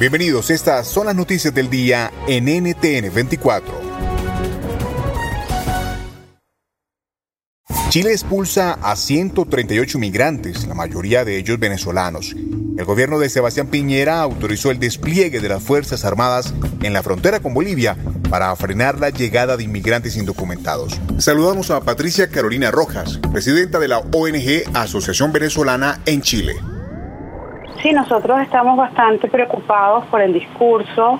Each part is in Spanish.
Bienvenidos, estas son las noticias del día en NTN 24. Chile expulsa a 138 migrantes, la mayoría de ellos venezolanos. El gobierno de Sebastián Piñera autorizó el despliegue de las Fuerzas Armadas en la frontera con Bolivia para frenar la llegada de inmigrantes indocumentados. Saludamos a Patricia Carolina Rojas, presidenta de la ONG Asociación Venezolana en Chile. Sí, nosotros estamos bastante preocupados por el discurso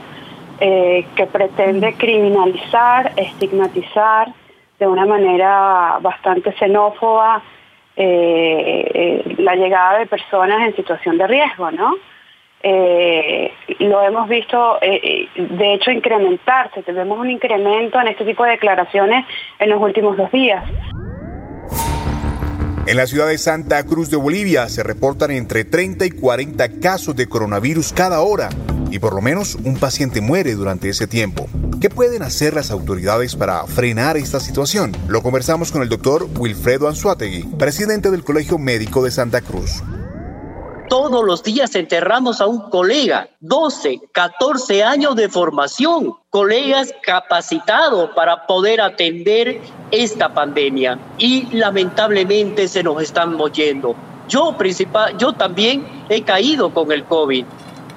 eh, que pretende criminalizar, estigmatizar de una manera bastante xenófoba eh, eh, la llegada de personas en situación de riesgo, ¿no? lo hemos visto, de hecho, incrementarse. Tenemos un incremento en este tipo de declaraciones en los últimos dos días. En la ciudad de Santa Cruz de Bolivia se reportan entre 30 y 40 casos de coronavirus cada hora y por lo menos un paciente muere durante ese tiempo. ¿Qué pueden hacer las autoridades para frenar esta situación? Lo conversamos con el doctor Wilfredo Anzuategui, presidente del Colegio Médico de Santa Cruz. Todos los días enterramos a un colega, 12, 14 años de formación, colegas capacitados para poder atender esta pandemia y lamentablemente se nos están moyendo. Yo, principal, yo también he caído con el COVID.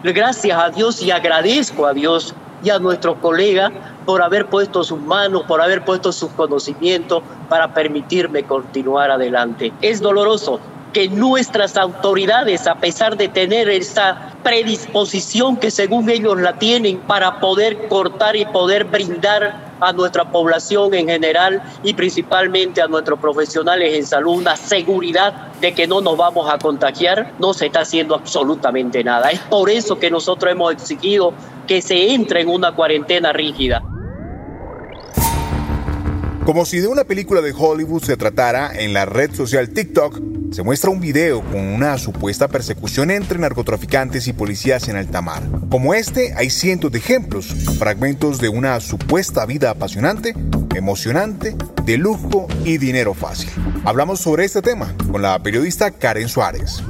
Gracias a Dios y agradezco a Dios y a nuestros colegas por haber puesto sus manos, por haber puesto sus conocimientos para permitirme continuar adelante. Es doloroso, que nuestras autoridades, a pesar de tener esa predisposición que según ellos la tienen para poder cortar y poder brindar a nuestra población en general y principalmente a nuestros profesionales en salud una seguridad de que no nos vamos a contagiar, no se está haciendo absolutamente nada. Es por eso que nosotros hemos exigido que se entre en una cuarentena rígida. Como si de una película de Hollywood se tratara, en la red social TikTok se muestra un video con una supuesta persecución entre narcotraficantes y policías en alta mar. Como este, hay cientos de ejemplos, fragmentos de una supuesta vida apasionante, emocionante, de lujo y dinero fácil. Hablamos sobre este tema con la periodista Karen Suárez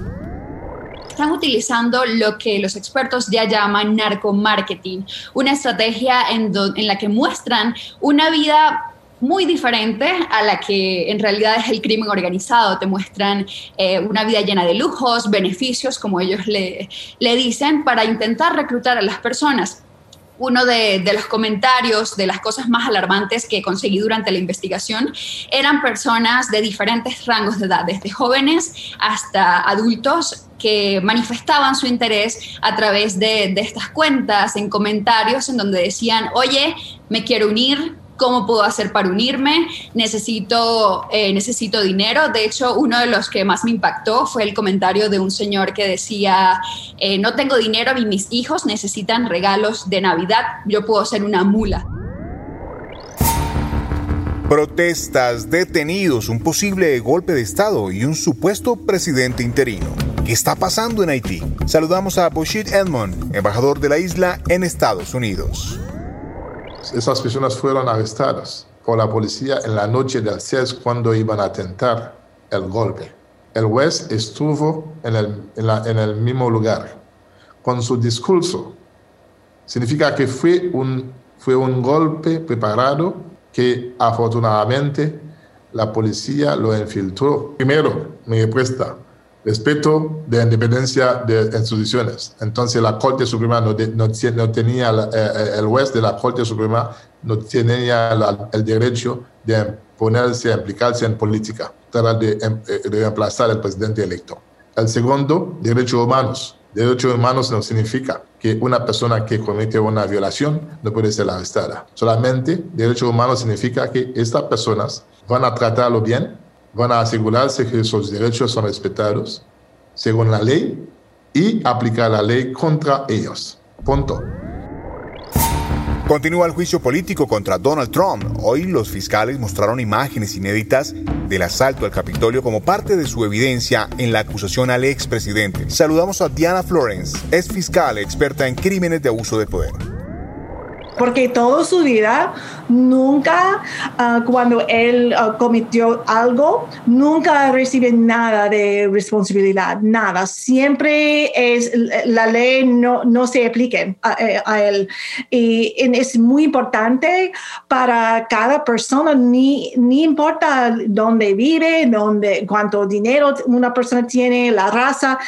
están utilizando lo que los expertos ya llaman narcomarketing, una estrategia en, en, la que muestran una vida muy diferente a la que en realidad es el crimen organizado. Te muestran eh, una vida llena de lujos, beneficios, como ellos le, le dicen, para intentar reclutar a las personas uno de, los comentarios, de las cosas más alarmantes que conseguí durante la investigación, eran personas de diferentes rangos de edad, desde jóvenes hasta adultos que manifestaban su interés a través de estas cuentas, en comentarios en donde decían, oye, me quiero unir, ¿Cómo puedo hacer para unirme? Necesito, eh, necesito dinero. De hecho, uno de los que más me impactó fue el comentario de un señor que decía, eh, no tengo dinero y mis hijos necesitan regalos de Navidad. Yo puedo ser una mula. Protestas, detenidos, un posible golpe de Estado y un supuesto presidente interino. ¿Qué está pasando en Haití? Saludamos a Boshit Edmond, embajador de la isla en Estados Unidos. Esas personas fueron arrestadas por la policía en la noche del 6 cuando iban a tentar el golpe. El juez estuvo en el, en, el mismo lugar con su discurso. Significa que fue un, fue un golpe preparado que afortunadamente la policía lo infiltró. Primero, me presta respeto de la independencia de instituciones. Entonces la Corte Suprema no, no, tenía, eh, eh, el juez de la Corte Suprema no tenía el derecho de ponerse, implicarse en política, tratar de, em, eh, de reemplazar al presidente electo. El segundo, derechos humanos. Derechos humanos no significa que una persona que comete una violación no puede ser arrestada. Solamente derechos humanos significa que estas personas van a tratarlo bien, van a asegurarse que sus derechos son respetados según la ley y aplicar la ley contra ellos. Punto. Continúa el juicio político contra Donald Trump. Hoy los fiscales mostraron imágenes inéditas del asalto al Capitolio como parte de su evidencia en la acusación al expresidente. Saludamos a Diana Florence, es fiscal experta en crímenes de abuso de poder porque toda su vida nunca, ah, cuando él ah, cometió algo, nunca recibe nada de responsabilidad, nada. Siempre es la ley no, no se aplique a, eh, él. Y, es muy importante para cada persona, ni, ni importa dónde vive, dónde, cuánto dinero una persona tiene, la raza,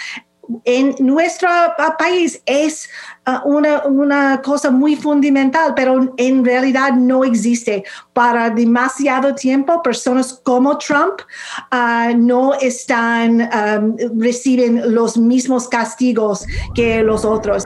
en nuestro país es ah, una, cosa muy fundamental, pero en realidad no existe. Para demasiado tiempo, personas como Trump ah, no están, ah, reciben los mismos castigos que los otros.